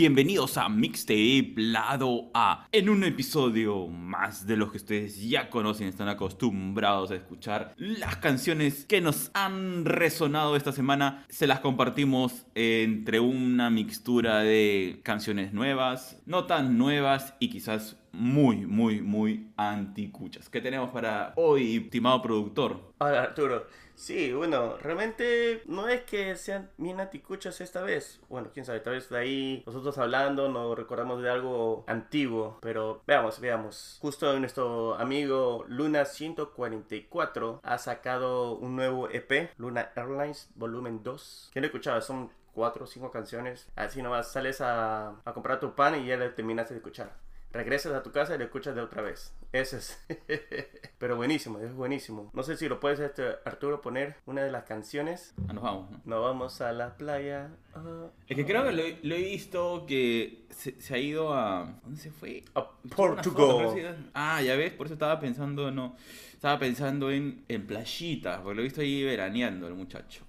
Bienvenidos a Mixtape Lado A. En un episodio más de los que ustedes ya conocen, están acostumbrados a escuchar las canciones que nos han resonado esta semana. Se las compartimos entre una mixtura de canciones nuevas, no tan nuevas y quizás muy, muy, muy anticuchas. ¿Qué tenemos para hoy, estimado productor? Hola Arturo. Sí, bueno, realmente no es que sean bien anticuchas esta vez. Bueno, quién sabe, tal vez de ahí nosotros hablando nos recordamos de algo antiguo. Pero veamos, veamos. Justo nuestro amigo Luna 144 ha sacado un nuevo EP, Luna Airlines Volumen 2. ¿Quién lo escuchaba? Son cuatro o cinco canciones. Así nomás sales a, a comprar tu pan y ya lo terminaste de escuchar regresas a tu casa y lo escuchas de otra vez. Ese es. Pero buenísimo, es buenísimo. No sé si lo puedes, este, Arturo, poner una de las canciones. Ah, nos vamos. ¿no? Nos vamos a la playa. Ah, Es que creo que lo, lo he visto que se, se ha ido a... ¿Dónde se fue? A Portugal. Ah, ya ves, por eso estaba pensando, no. Estaba pensando en, en playitas, porque lo he visto ahí veraneando el muchacho.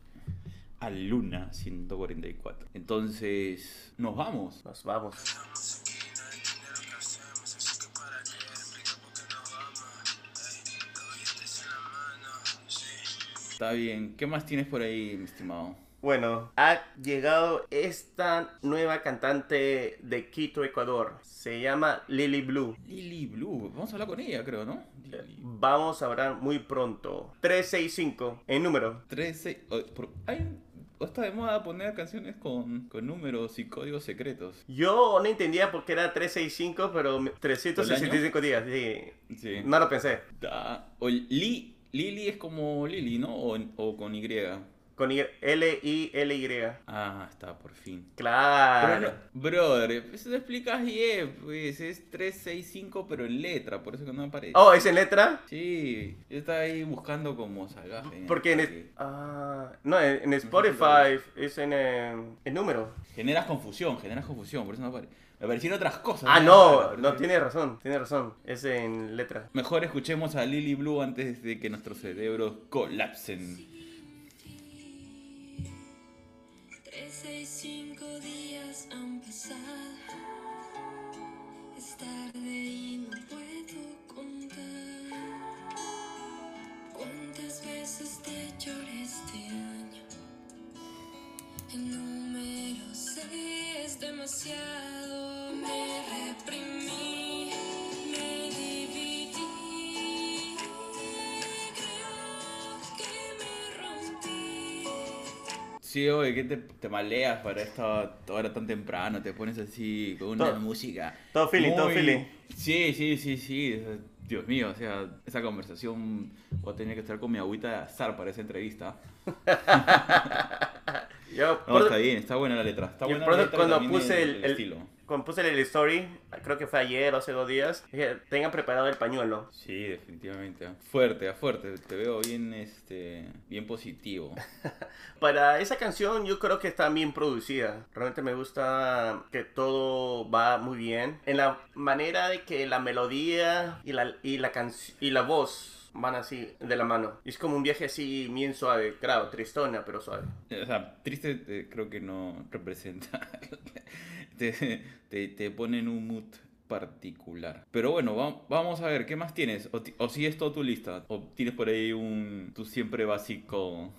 A Luna 144. Entonces, nos vamos. Nos vamos. Está bien. ¿Qué más tienes por ahí, mi estimado? Bueno, ha llegado esta nueva cantante de Quito, Ecuador. Se llama Lily Blue. Lily Blue. Vamos a hablar con ella, creo, ¿no? Lily. Vamos a hablar muy pronto. 365 en número. 13. oh, por- hay- está de moda poner canciones con, con números y códigos secretos. Yo no entendía por qué era 365, pero me- 365 días. Sí. Sí. No lo pensé. Da- o Li, Lily es como Lily, ¿no? O, o con Y. Con Y- L-I-L-Y. Ah, está, por fin. Claro. brother, eso te explicas bien, pues es 365 pero en letra, por eso que no aparece. Oh, ¿es en letra? Sí, yo estaba ahí buscando como salgaje. Porque en, ah, no, en, en Spotify es en, eh, en número. Generas confusión, generas confusión, por eso no aparece. Me aparecieron otras cosas. Ah, ¿no? no, tiene razón, tiene razón. Es en letra. Mejor escuchemos a Lily Blue antes de que nuestros cerebros colapsen. 365 días han pasado. Es tarde y no puedo contar. ¿Cuántas veces te lloré este año? El número 6 es demasiado. Sí, oye, que te, te maleas para esta hora tan temprano, te pones así con una Todo- música. todo feeling, todo feeling. Sí, sí, sí, sí. Dios mío, o sea, esa conversación voy a tener que estar con mi agüita de azar para esa entrevista. Yo, No, por- está bien, está buena la letra. Está buena la letra cuando puse el, el- estilo. Cuando puse el story, creo que fue ayer o hace dos días, dije, tengan preparado el pañuelo. Sí, definitivamente. Fuerte, fuerte. Te veo bien, este, bien positivo. Para esa canción yo creo que está bien producida. Realmente me gusta que todo va muy bien. En la manera de que la melodía y la, y la, canc- y la voz van así de la mano. Es como un viaje así bien suave. Claro, tristona, pero suave. O sea, triste eh, creo que no representa. te, te, te pone en un mood particular. Pero bueno, va- vamos a ver, ¿qué más tienes? O, ti- o si es toda tu lista. O tienes por ahí un... Tu siempre básico...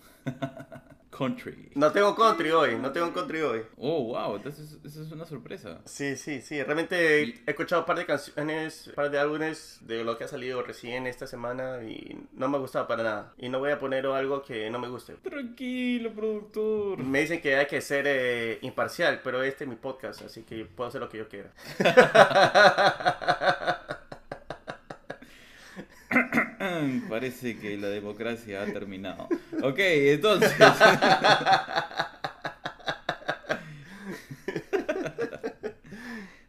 country. No tengo country hoy, no tengo country hoy. Oh, wow, entonces eso es una sorpresa. Sí, sí, sí. Realmente he escuchado un par de canciones, un par de álbumes de lo que ha salido recién esta semana y no me ha gustado para nada. Y no voy a poner algo que no me guste. Tranquilo, productor. Me dicen que hay que ser eh, imparcial, pero este es mi podcast, así que puedo hacer lo que yo quiera. Parece que la democracia ha terminado. Ok, entonces...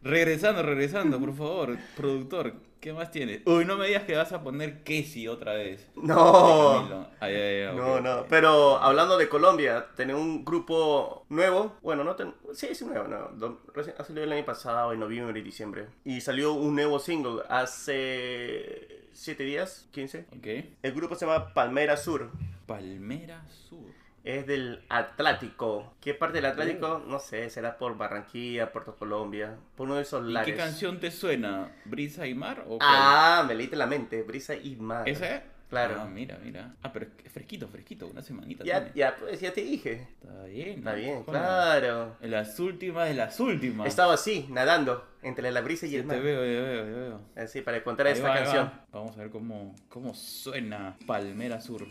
regresando, regresando, por favor, productor, ¿qué más tienes? Uy, no me digas que vas a poner Casey otra vez. No. Ay, ay, ay, No, no, pero hablando de Colombia, tenía un grupo nuevo, bueno, no ten... sí, es nuevo, no, recién ha salido el año pasado, en noviembre y diciembre, y salió un nuevo single hace 7 días, 15. Ok. El grupo se llama Palmera Sur, Palmera Sur. Es del Atlántico. ¿Qué parte del Atlántico? No sé, será por Barranquilla, Puerto Colombia, por uno de esos ¿Y lares. qué canción te suena? ¿Brisa y mar o? Ah, me leíste la mente, Brisa y Mar. ¿Esa es? Claro. Ah, mira, mira. Ah, pero es fresquito, fresquito, una semanita. Ya, tiene. ya, pues ya te dije. Está bien. Está bien, claro. En las últimas de las últimas. Estaba así, nadando, entre la brisa y Sí, el te mar. veo, te veo, te veo. Así, para contar Ahí esta va, canción. va. Vamos a ver cómo, cómo suena Palmera Sur.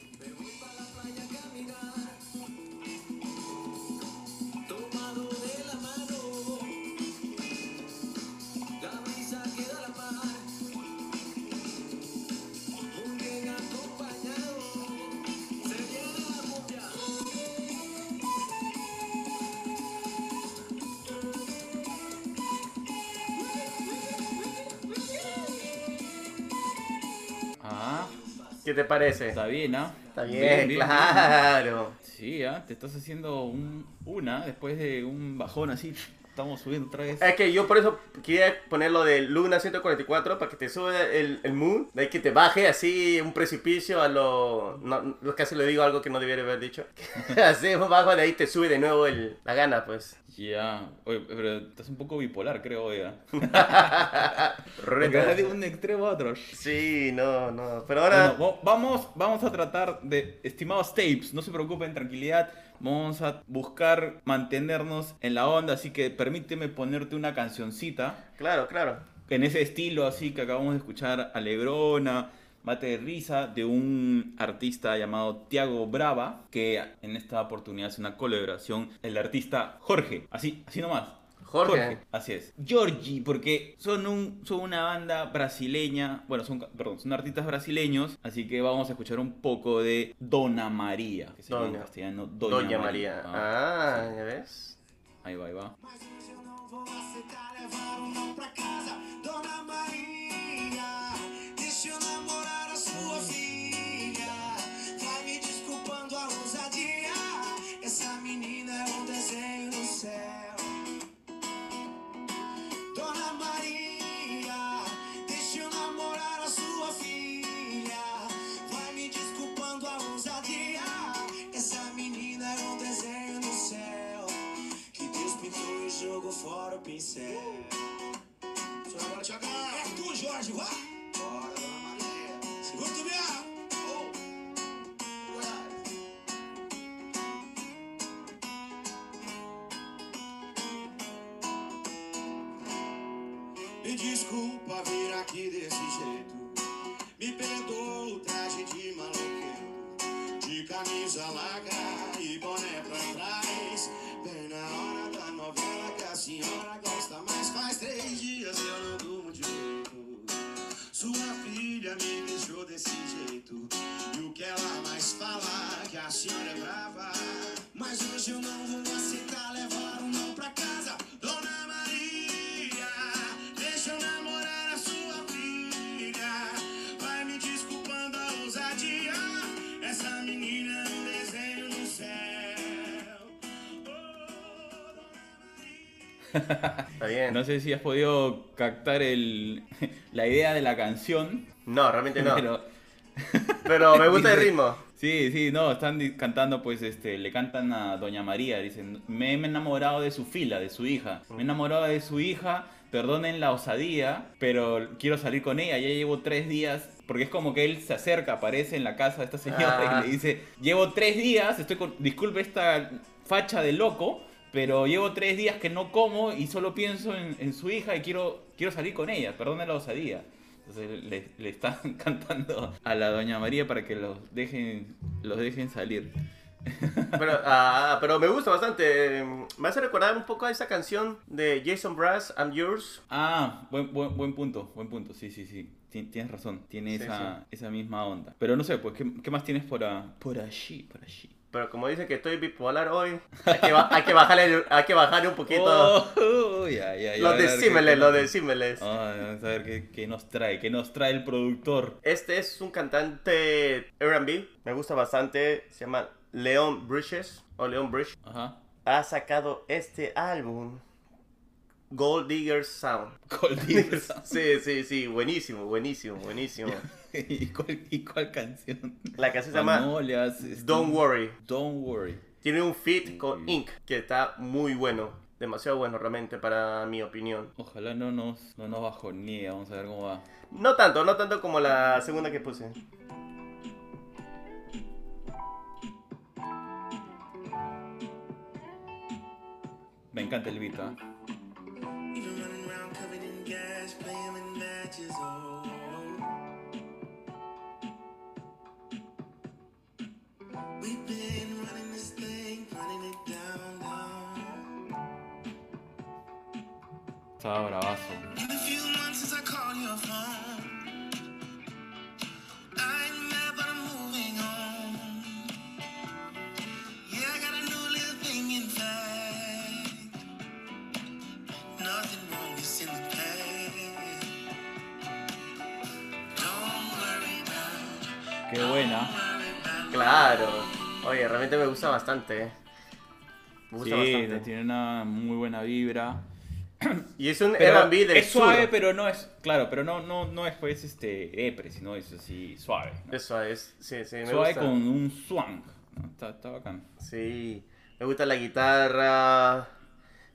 ¿Qué te parece? está bien, ¿ah? Está bien, claro. Sí, ¿ah? Te estás haciendo un, una después de un bajón así. Estamos subiendo otra vez. Es que yo por eso quería ponerlo de Luna 144 para que te suba el, el mood, de ahí que te baje así un precipicio a lo... No, no, casi le digo algo que no debiera haber dicho. así bajo de ahí te sube de nuevo el, la gana, pues. Ya. Oye, pero estás un poco bipolar, creo, ya. De un extremo a otro. Sí, no, no. Pero ahora... Bueno, va- vamos, vamos a tratar de, estimados tapes, no se preocupen, tranquilidad. Vamos a buscar mantenernos en la onda, así que permíteme ponerte una cancioncita Claro, claro. en ese estilo así que acabamos de escuchar, Alegrona, Mate de Risa, de un artista llamado Tiago Brava, que en esta oportunidad hace una colaboración, el artista Jorge, así, así nomás. Jorge. así es. Georgie, porque son, un, son una banda brasileña, bueno, son, perdón, son artistas brasileños, así que vamos a escuchar un poco de Dona María, que se llama en castellano Doña, Doña, María. Ah, ¿ya ves? Ahí va, ahí va. Mas hoje eu não vou aceitar levar um não pra casa, fora o pincel. Só agora. É tu, Jorge, vai! Bora, Dona Maria. Segura tu mesmo. Me desculpa vir aqui desse jeito. Me perdoa o traje de maloqueiro. De camisa larga Está bien. No sé si has podido captar el, la idea de la canción, No, realmente no. pero Pero me gusta el ritmo. sí, sí, no, están cantando, pues, este, le cantan a Doña María, dicen, me he enamorado de su fila, de su hija, me he enamorado de su hija, perdonen la osadía, pero quiero salir con ella, ya llevo tres días, porque es como que él se acerca, aparece en la casa de esta señora Ah. y le dice, llevo tres días, estoy con, disculpe esta facha de loco, pero llevo tres días que no como y solo pienso en, en su hija y quiero, quiero salir con ella, perdone la osadía. Entonces le, le están cantando a la doña María para que los dejen, los dejen salir. Pero, ah, pero me gusta bastante. Me hace recordar un poco a esa canción de Jason Brass, I'm Yours. Ah, buen, buen, buen punto, buen punto, sí, sí, sí. Ti- Tienes razón, tiene Sí, esa, esa misma onda. Pero no sé, pues, ¿qué, qué más tienes por, a- por allí? Por allí. Pero como dice que estoy bipolar hoy, hay que, hay que, bajarle, hay que bajarle un poquito Oh, los decímeles, los decímeles. Ah, vamos a ver qué, qué nos trae, qué nos trae el productor. Este es un cantante R&B, me gusta bastante, se llama Leon Bridges, o Leon Bridge. Ajá. Ha sacado este álbum Gold Digger Sound. Gold Digger. Sí, sí, sí, buenísimo, buenísimo, buenísimo. ¿Y cuál, y cuál canción? La canción se llama Don't Worry. Don't Worry. Tiene un feat con Ink que está muy bueno. Demasiado bueno realmente para mi opinión. Ojalá no nos, no nos bajonee, vamos a ver cómo va. No tanto, no tanto como la segunda que puse. Me encanta el beat, ¿ah? cash flaming matches. Oh, we've been running this thing, running it down, down. Awesome. Claro. Oye, realmente me gusta bastante. eh. Me gusta Sí, bastante. tiene una muy buena vibra. Y es un R&B del es suave, sur. pero no es, claro, pero no, no, no es pues este depre, sino es así suave. ¿no? Es suave, es- sí, sí, me suave gusta. con un swang. ¿no? Está, está bacán. Sí, me gusta la guitarra,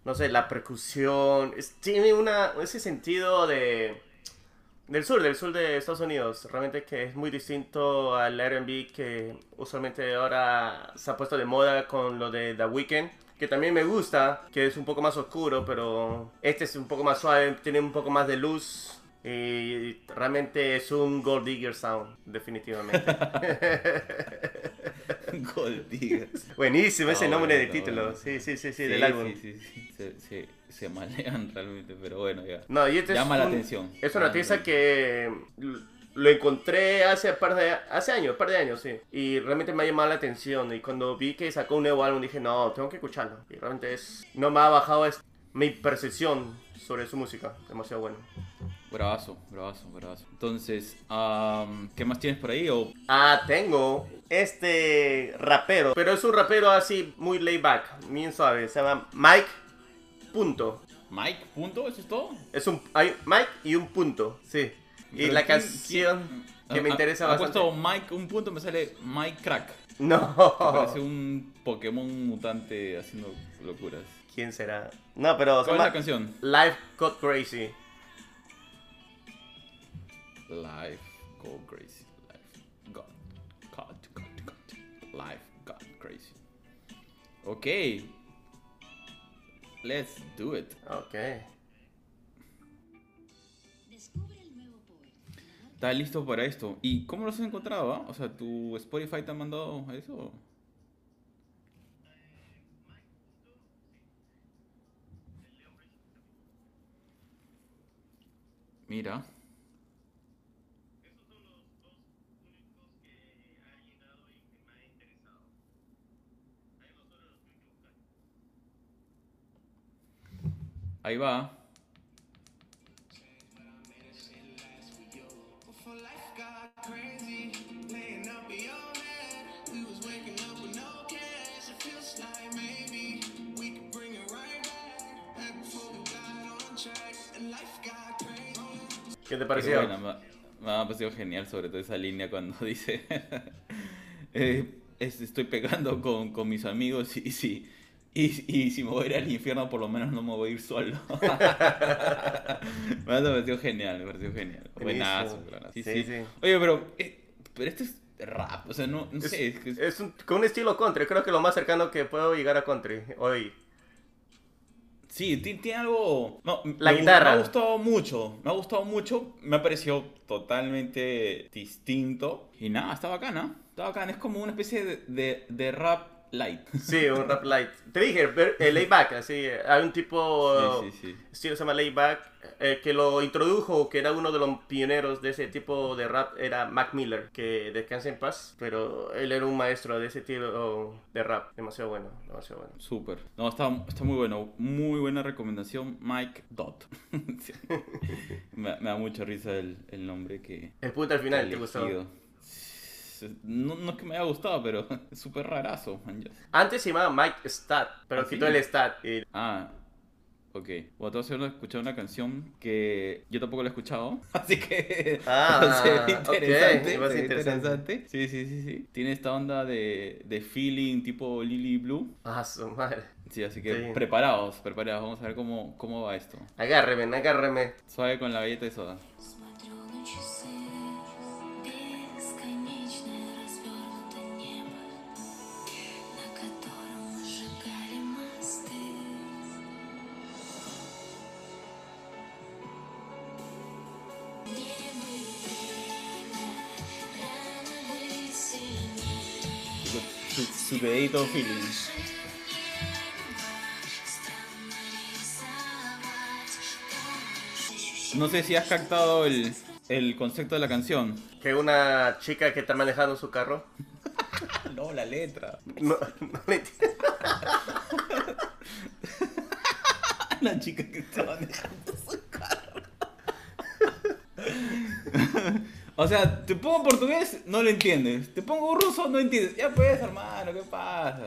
no sé, la percusión. es- tiene una, ese sentido de del sur, del sur de Estados Unidos. Realmente que es muy distinto al R&B que usualmente ahora se ha puesto de moda con lo de The Weeknd. Que también me gusta, que es un poco más oscuro, pero este es un poco más suave, tiene un poco más de luz. Y realmente es un Gold Digger Sound, definitivamente. Gold Diggers. Buenísimo ese nombre de título. Sí, sí, sí, sí, del álbum. Sí, sí, sí. Se, se, malean realmente, pero bueno, ya. No, y este Llama es la un- atención. Es una la que lo encontré hace par de hace años, par de años, sí. Y realmente me ha llamado la atención. Y cuando vi que sacó un nuevo álbum dije, no, tengo que escucharlo. Y realmente es. No me ha bajado es- mi percepción sobre su música. Demasiado bueno. Bravazo, bravazo, bravazo. Entonces, am, ¿qué más tienes por ahí? O Ah, tengo este rapero. Pero es un rapero así muy laid back, bien suave. Se llama Mike. Punto. Mike, punto, eso es todo. Es un hay Mike y un punto, sí. Y la ¿quién- canción quién- que me ha- interesa ha, bastante. Ha puesto Mike, un punto, me sale Mike Crack. No. Parece un Pokémon mutante haciendo locuras. ¿Quién será? No, pero ¿Cuál es la canción? Life Got Crazy. Life go crazy. Life got, got, got, got. Life got crazy. Ok. Let's do it. Ok. Descubre el nuevo poema. ¿Estás listo para esto? ¿Y cómo lo has encontrado? ah? O sea, ¿tu Spotify te ha mandado eso? Mira. Got crazy. ¿Qué te pareció? buena, me, me ha parecido genial, sobre todo esa línea cuando dice: eh, es- Estoy pegando con, con mis amigos y, si, y, y si me voy a ir al infierno, por lo menos no me voy a ir solo. me ha parecido genial, me pareció genial. Buenazo, buenazo. Sí, Sí. Oye, pero, eh, pero este es rap, o sea, no, no Es, sé. Es, que es- es un, con un estilo country. Creo que lo más cercano que puedo llegar a country hoy. Sí, ti- tiene algo. No, La me guitarra. Me ha gustado mucho. Me ha gustado mucho. Me ha parecido totalmente distinto. Y nada, está bacana. Está bacana. Es como una especie de, de, de rap light. Sí, un rap light. Te dije, eh, layback, así. Hay un tipo. Sí, sí, sí. Estilo se llama layback. eh, que lo introdujo, que era uno de los pioneros de ese tipo de rap, era Mac Miller, que descansa en paz, pero él era un maestro de ese estilo de rap, demasiado bueno, demasiado bueno. Súper. No, está, está muy bueno. Muy buena recomendación. Mike Dot. Me, me da mucha risa el, el nombre que. El punto al final, que ¿te gustó? No, no es que me haya gustado, pero es súper rarazo. man. Antes se llamaba Mike Stat, pero ¿Ah, quitó sí? el Stat. y- Ah, Ok. Bueno, a hacer escuchar una canción que yo tampoco la he escuchado. Así que. Ah, interesante. va a ser se ve interesante. interesante. Sí, sí, sí, sí. Tiene esta onda de, de feeling tipo Lily Blue. Ah, su madre. Sí, así que Sí. preparados, preparados. Vamos a ver cómo, cómo va esto. Agárreme, agárreme. Suave con la galleta de soda. Su, su dedito feeling. No sé si has captado el, el concepto de la canción. Que una chica que está manejando su carro. No, la letra. No, no le entiendo. La chica que estaba dejando su carro. O sea, te pongo portugués, no lo entiendes. Te pongo ruso, no entiendes. Ya pues, hermano, ¿qué pasa?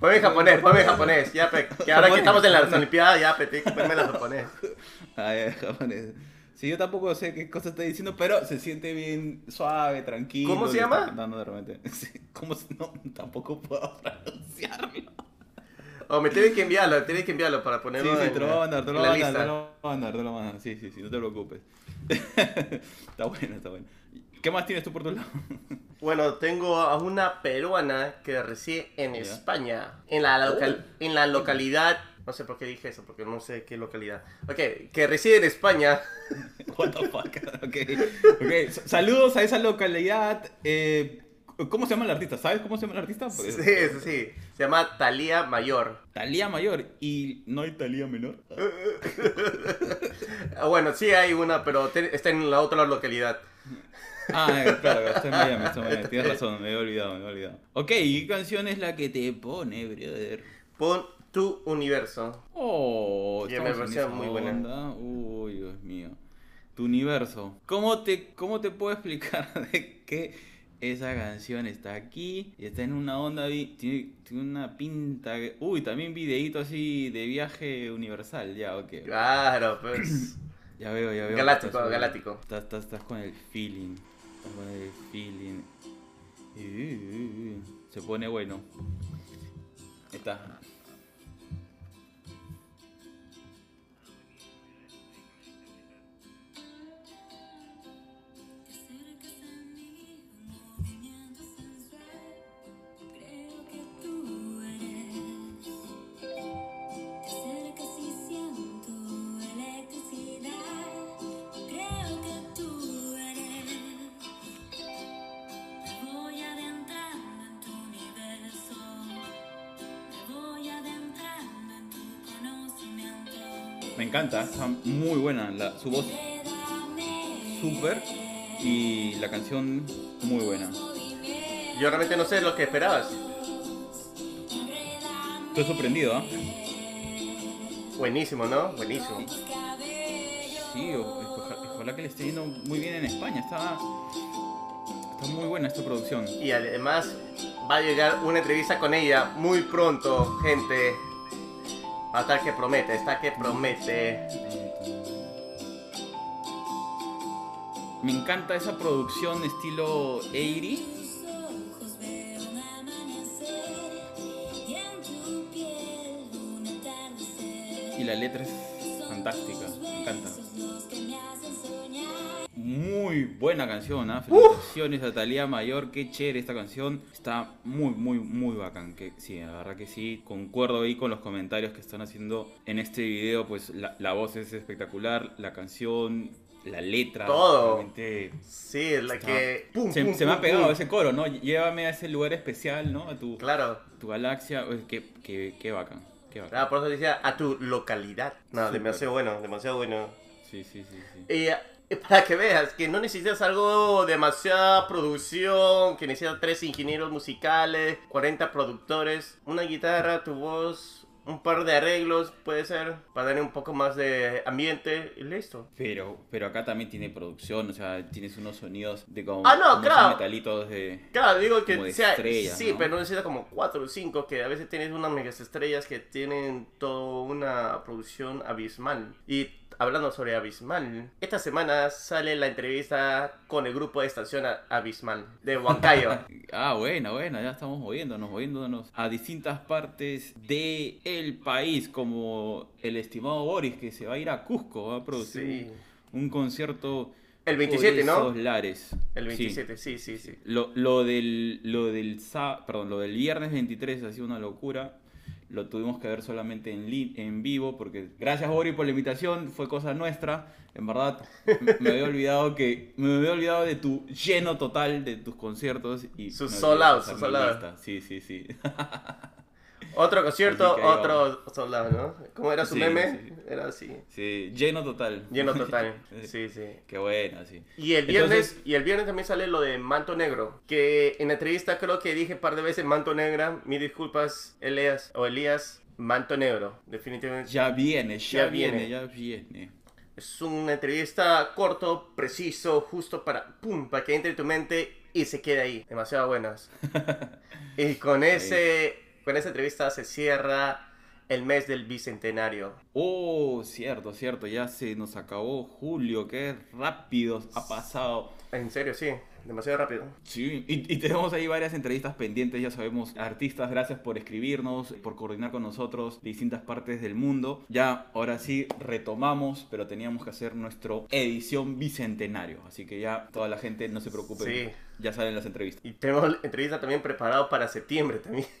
Ponme japonés, ponme japonés. Ya, pe, que ahora que estamos en las Olimpiadas, ya, pe, ponerme la japonés. Ay, japonés. Sí, yo tampoco sé qué cosa está diciendo, pero se siente bien suave, tranquilo. ¿Cómo se llama? cantando de repente. Sí, ¿Cómo se- No, tampoco puedo pronunciarlo. O me tienes que enviarlo, tienes que enviarlo para Sí, ponerlo sí, en, te lo voy a mandar, te lo voy a mandar, te lo voy a mandar, te lo voy a mandar. Sí, sí, sí, no te preocupes. está bueno, está bueno. ¿Qué más tienes tú por tu lado? Bueno, tengo a una peruana que reside en Ya. España, en la, local- en la localidad, no sé por qué dije eso, porque no sé qué localidad. Ok, que reside en España. What the fuck? Ok, ok. s- Saludos a esa localidad. Eh, ¿Cómo se llama el artista? ¿Sabes cómo se llama el artista? Sí, sí, sí. Se llama Talía Mayor. Talía mayor y no hay Talía menor. Ah, Bueno, sí hay una, pero está en la otra localidad. Ah, eh, claro, está en Miami, está en Miami. Tienes razón, me he olvidado, me he olvidado. Ok, ¿y qué canción es la que te pone, brother? Pon tu universo. Oh, me pareció muy buena. Uy, Dios mío. Tu universo. ¿Cómo te, ¿Cómo te puedo explicar de que esa canción está aquí y está en una onda, tiene, tiene una pinta... Uy, también videíto así de viaje universal, ya, ok. Claro, pues. Ya veo, ya veo. Galáctico, galáctico. Estás, estás, estás con el feeling. Estás con el feeling. Uh, se pone bueno. Está. Me encanta, está muy buena. La, su voz súper y la canción muy buena. Yo realmente no sé lo que esperabas. Estoy sorprendido, ¿ah? Buenísimo, ¿no? Buenísimo. Sí, ojalá que le esté yendo muy bien en España. Está, está muy buena esta producción. Y además va a llegar una entrevista con ella muy pronto, gente. Hasta que promete, está que promete. Me encanta esa producción estilo 80 tus ojos veo un amanecer y en tu piel un atardecer. y la letra es fantástica. Me encanta. Muy buena canción, ¿ah? Felicitaciones a Talía Mayor, qué chévere esta canción. Está muy, muy, muy bacán. Que, sí, la verdad que sí. Concuerdo ahí con los comentarios que están haciendo en este video. Pues la, la voz es espectacular, la canción, la letra. Todo. Sí, es la está- que. pum, se, pum, se me ha pegado ese coro, ¿no? Llévame a ese lugar especial, ¿no? A tu, Claro. tu galaxia. Uy, Qué, qué, qué bacán. Qué bacán. Ah, por eso decía a tu localidad. No, Súper. demasiado bueno, demasiado bueno. Sí, sí, sí, sí. Eh, para que veas que no necesitas algo demasiada producción, que necesitas tres ingenieros musicales, 40 productores, una guitarra, tu voz, un par de arreglos, puede ser, para darle un poco más de ambiente y listo. Pero, pero acá también tiene producción, o sea, tienes unos sonidos de como Ah, no, unos claro. metalitos de... Claro, digo que Como de sea, estrellas, sí, ¿no? pero no necesita como 4 o 5, que a veces tienes unas megas estrellas que tienen toda una producción abismal. Y hablando sobre abismal, esta semana sale la entrevista con el grupo de estación Abismal de Huancayo. Ah, bueno, bueno, ya estamos moviéndonos, moviéndonos a distintas partes de el país, como el estimado Boris, que se va a ir a Cusco, va a producir Sí. un, concierto... El 27, por ¿no? lares. El Sí. 27, sí, sí, sí. Lo, lo del lo del perdón, lo del viernes 23 ha sido una locura. Lo tuvimos que ver solamente en, en vivo porque gracias Bori por la invitación, fue cosa nuestra. En verdad me había olvidado que me había olvidado de tu lleno total de tus conciertos y Sus pasar sus lista. Sí, sí, sí. Otro concierto, otro soldado, ¿no? ¿Cómo era su Sí, meme? sí. Era así. Sí, lleno total. Lleno total. Sí, sí. Qué bueno, sí. Y el viernes, Entonces- y el viernes también sale lo de Manto Negro, que en la entrevista creo que dije un par de veces Manto Negra, mis disculpas, Elias o Elías, Manto Negro, definitivamente. Ya viene, ya, Ya viene, viene. ya viene. Es una entrevista corto, preciso, justo para, pum, para que entre en tu mente y se quede ahí. Demasiado buenas. y con ese, con esa entrevista se cierra el mes del bicentenario. Oh, cierto, cierto, ya se nos acabó julio, qué rápido ha pasado. En serio, sí, demasiado rápido. Sí, y, y tenemos ahí varias entrevistas pendientes, ya sabemos, artistas, gracias por escribirnos, por coordinar con nosotros de distintas partes del mundo. Ya, ahora sí, retomamos, pero teníamos que hacer nuestro edición bicentenario, así que ya toda la gente no se preocupe, Sí. ya salen las entrevistas. Y tenemos entrevista también preparado para septiembre también.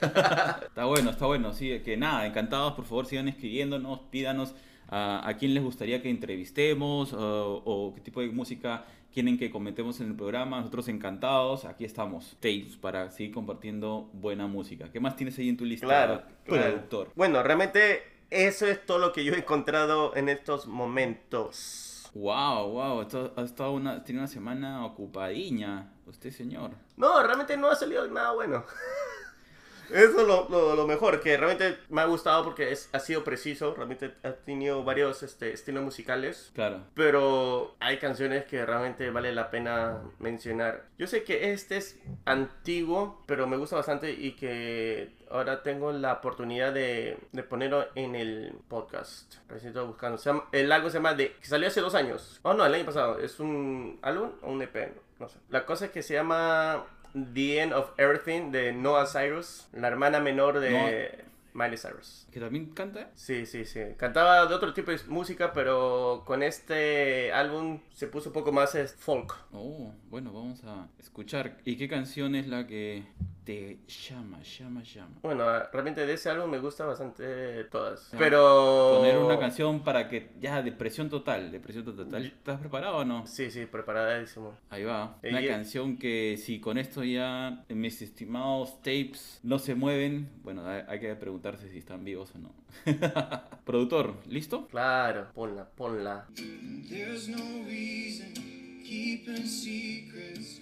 Está bueno, está bueno, sí, que nada, encantados, por favor sigan escribiéndonos, pídanos a, a quién les gustaría que entrevistemos o, o qué tipo de música quieren que comentemos en el programa, nosotros encantados, aquí estamos, tapes, para seguir compartiendo buena música. ¿Qué más tienes ahí en tu lista, Claro, claro. productor? Bueno, realmente eso es todo lo que yo he encontrado en estos momentos. Wow, wow, esto ha estado una, tiene una semana ocupadiña, usted señor. No, realmente no ha salido nada bueno. Eso es lo, lo- lo mejor, que realmente me ha gustado porque es, ha sido preciso, realmente ha tenido varios este, estilos musicales. Claro. Pero hay canciones que realmente vale la pena mencionar. Yo sé que este es antiguo, pero me gusta bastante y que ahora tengo la oportunidad de, de ponerlo en el podcast. Recién estoy buscando. Se llama- el álbum se llama de... que salió hace dos años. Oh, no, el año pasado. ¿Es un álbum o un EP? No sé. La cosa es que se llama The End of Everything de Noah Cyrus, la hermana menor de Miley Cyrus. ¿Que también canta? Sí, sí, sí. Cantaba de otro tipo de música, pero con este álbum se puso un poco más es, folk. Oh, bueno, vamos a escuchar. ¿Y qué canción es la que te llama, llama, llama? Bueno, realmente de ese álbum me gusta bastante todas. Ya. Pero... Poner una canción para que ya depresión total, depresión total. ¿Estás preparado o no? Sí, sí, preparadísimo. Ahí va. Eh, Una y- canción que si con esto ya mis estimados tapes no se mueven, bueno, hay, que preguntarse si están vivos o no. Productor, ¿listo? Claro, ponla, ponla. There's no reason keeping secrets.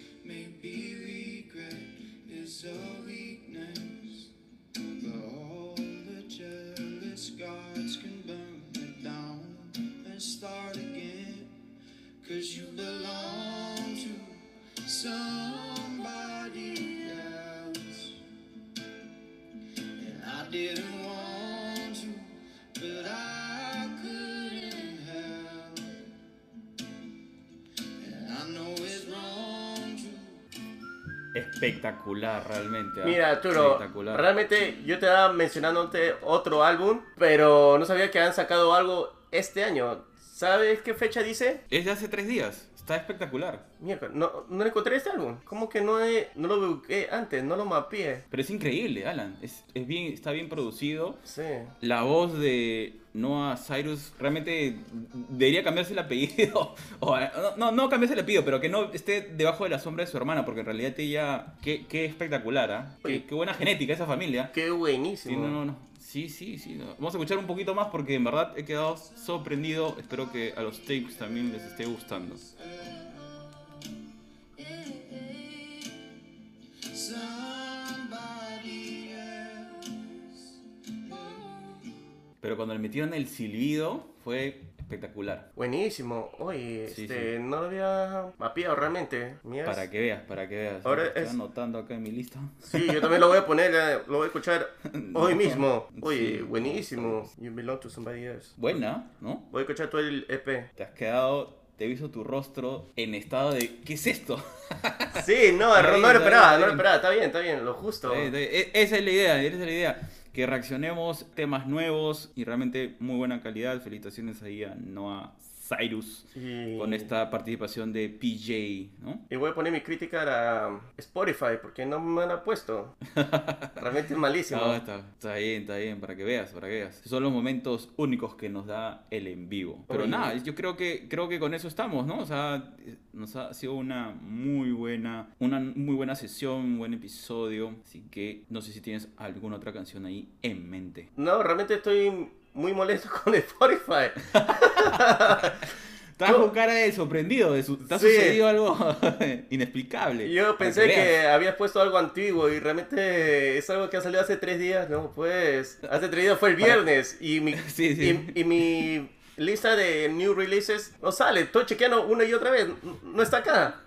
Espectacular, realmente. ¿ah? Mira, Arturo, realmente yo te estaba mencionándote otro álbum, pero no sabía que han sacado algo este año. ¿Sabes qué fecha dice? Es de hace tres días. Está espectacular. Mierda, no, no encontré este álbum. ¿Cómo que no, he- no lo busqué antes? No lo mapeé. Pero es increíble, Alan. Es, es bien, está bien producido. Sí. La voz de Noah Cyrus realmente debería cambiarse el apellido. O, no, no, cambiarse el apellido, pero que no esté debajo de la sombra de su hermana, porque en realidad ella. Qué, qué espectacular, ¿ah? Qué, buena genética esa familia. Qué Sí, buenísimo. no, no, no. Sí, sí, sí. Vamos a escuchar un poquito más porque en verdad he quedado sorprendido. Espero que a los tapes también les esté gustando. Pero cuando le metieron el silbido fue espectacular. Buenísimo. Oye, Sí, este, sí. no lo había mapeado realmente. Mira, Para que veas, para que veas. Ahora Estoy es- anotando acá en mi lista. Sí, yo también lo voy a poner, lo voy a escuchar hoy No. mismo. Oye, Sí, buenísimo. You belong to somebody else. Buena, ¿no? Voy a escuchar todo el E EP. Te has quedado, te he visto tu rostro en estado de ¿qué es esto? Sí, no, no bien, lo esperaba, no lo esperaba. Está bien, está bien, lo justo. Eh, Esa es la idea, esa es la idea. Que reaccionemos temas nuevos y realmente muy buena calidad. Felicitaciones ahí a Noah Cyrus Y... con esta participación de PJ, ¿no? Y voy a poner mi crítica a Spotify porque no me la ha puesto. Realmente es malísimo. No, está, está bien, está bien, para que veas, para que veas. Son los momentos únicos que nos da el en vivo. Pero Oye. nada, yo creo que creo que con eso estamos, ¿no? O sea, nos ha sido una muy buena, una muy buena sesión, un buen episodio. Así que no sé si tienes alguna otra canción ahí en mente. No, realmente estoy muy molesto con Spotify. Estás con cara de sorprendido, de su- te ha Sí. sucedido algo inexplicable. Yo pensé que, habías puesto algo antiguo y realmente es algo que ha salido hace tres días. No, pues hace tres días fue el viernes y mi, Sí, sí. Y, y mi lista de new releases no sale. Estoy chequeando una y otra vez. No está acá.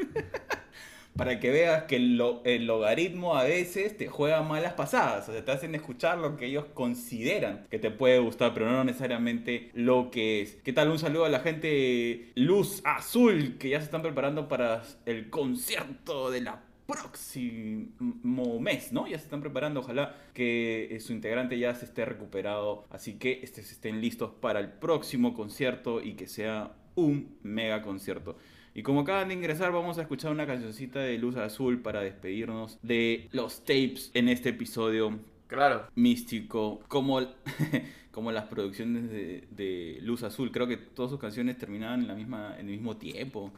Para que veas que el, lo- el logaritmo a veces te juega malas pasadas. O sea, te hacen escuchar lo que ellos consideran que te puede gustar, pero no necesariamente lo que es. ¿Qué tal? Un saludo a la gente Luz Azul, que ya se están preparando para el concierto de la próximo mes, ¿no? Ya se están preparando, ojalá que eh, su integrante ya se esté recuperado, así que estén listos para el próximo concierto y que sea un mega concierto. Y como acaban de ingresar, vamos a escuchar una cancioncita de Luz Azul para despedirnos de los tapes en este episodio Claro. místico, como, como las producciones de, de Luz Azul. Creo que todas sus canciones terminaban en, la misma, en el mismo tiempo,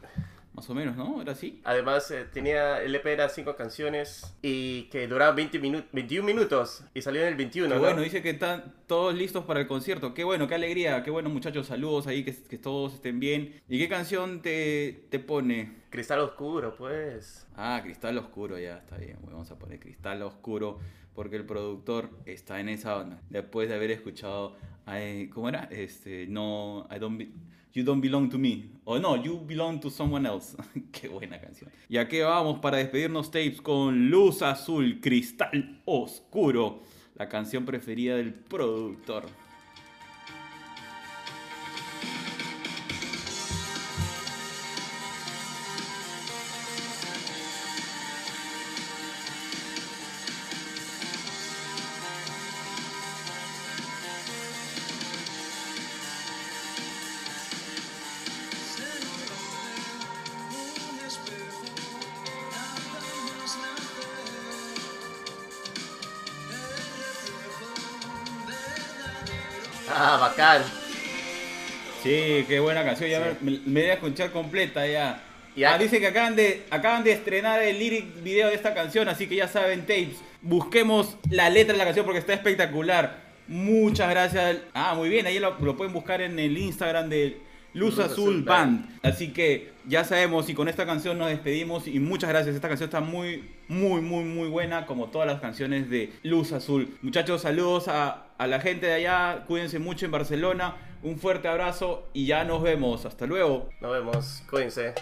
más o menos, ¿no? ¿Era así? Además, eh, tenía el EP era cinco canciones y que duraba 20 minu 21 minutos y salió en el 21. Qué ¿no? bueno, dice que están todos listos para el concierto. Qué bueno, qué alegría, qué bueno muchachos, saludos ahí, que, que todos estén bien. ¿Y qué canción te, te pone? Cristal oscuro, pues. Ah, Cristal Oscuro, ya está bien. Vamos a poner Cristal Oscuro porque el productor está en esa onda. Después de haber escuchado, I- ¿cómo era? Este, no, I don't be- You don't belong to me. O no, you belong to someone else. Qué buena canción. Y aquí vamos para despedirnos tapes con Luz Azul, Cristal Oscuro. La canción preferida del productor. Ah, bacán. Sí, qué buena canción. Ya Sí. me, me voy a escuchar completa ya. Ya. Ah, dice que acaban de, acaban de estrenar el lyric video de esta canción, así que ya saben, tapes. Busquemos la letra de la canción porque está espectacular. Muchas gracias. Ah, muy bien, ahí lo, lo pueden buscar en el Instagram de Luz, Luz Azul, Azul Band. Así que ya sabemos y con esta canción nos despedimos y muchas gracias. Esta canción está muy, muy, muy, muy buena como todas las canciones de Luz Azul. Muchachos, saludos a, a la gente de allá. Cuídense mucho en Barcelona. Un fuerte abrazo y ya nos vemos. Hasta luego. Nos vemos. Cuídense.